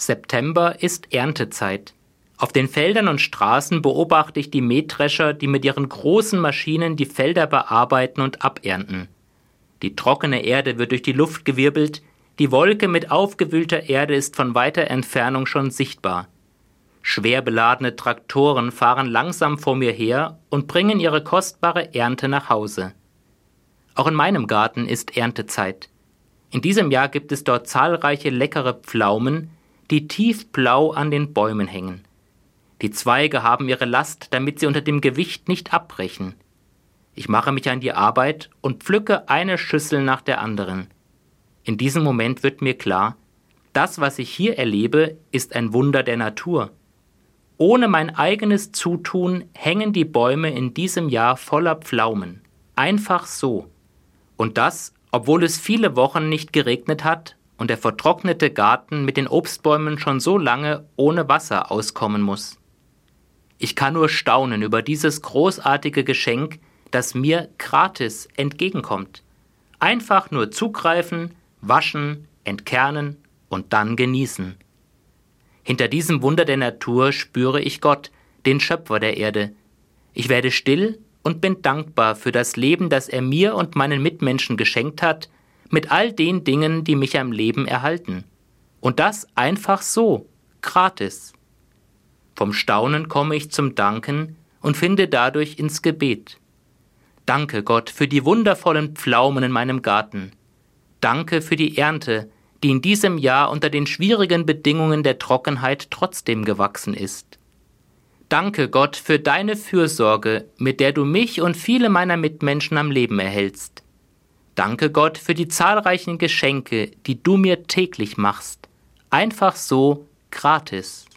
September ist Erntezeit. Auf den Feldern und Straßen beobachte ich die Mähdrescher, die mit ihren großen Maschinen die Felder bearbeiten und abernten. Die trockene Erde wird durch die Luft gewirbelt, die Wolke mit aufgewühlter Erde ist von weiter Entfernung schon sichtbar. Schwer beladene Traktoren fahren langsam vor mir her und bringen ihre kostbare Ernte nach Hause. Auch in meinem Garten ist Erntezeit. In diesem Jahr gibt es dort zahlreiche leckere Pflaumen, die tiefblau an den Bäumen hängen. Die Zweige haben ihre Last, damit sie unter dem Gewicht nicht abbrechen. Ich mache mich an die Arbeit und pflücke eine Schüssel nach der anderen. In diesem Moment wird mir klar, das, was ich hier erlebe, ist ein Wunder der Natur. Ohne mein eigenes Zutun hängen die Bäume in diesem Jahr voller Pflaumen. Einfach so. Und das, obwohl es viele Wochen nicht geregnet hat und der vertrocknete Garten mit den Obstbäumen schon so lange ohne Wasser auskommen muss. Ich kann nur staunen über dieses großartige Geschenk, das mir gratis entgegenkommt. Einfach nur zugreifen, waschen, entkernen und dann genießen. Hinter diesem Wunder der Natur spüre ich Gott, den Schöpfer der Erde. Ich werde still und bin dankbar für das Leben, das er mir und meinen Mitmenschen geschenkt hat mit all den Dingen, die mich am Leben erhalten. Und das einfach so, gratis. Vom Staunen komme ich zum Danken und finde dadurch ins Gebet. Danke Gott für die wundervollen Pflaumen in meinem Garten. Danke für die Ernte, die in diesem Jahr unter den schwierigen Bedingungen der Trockenheit trotzdem gewachsen ist. Danke Gott für deine Fürsorge, mit der du mich und viele meiner Mitmenschen am Leben erhältst. Danke Gott für die zahlreichen Geschenke, die du mir täglich machst. Einfach so, gratis.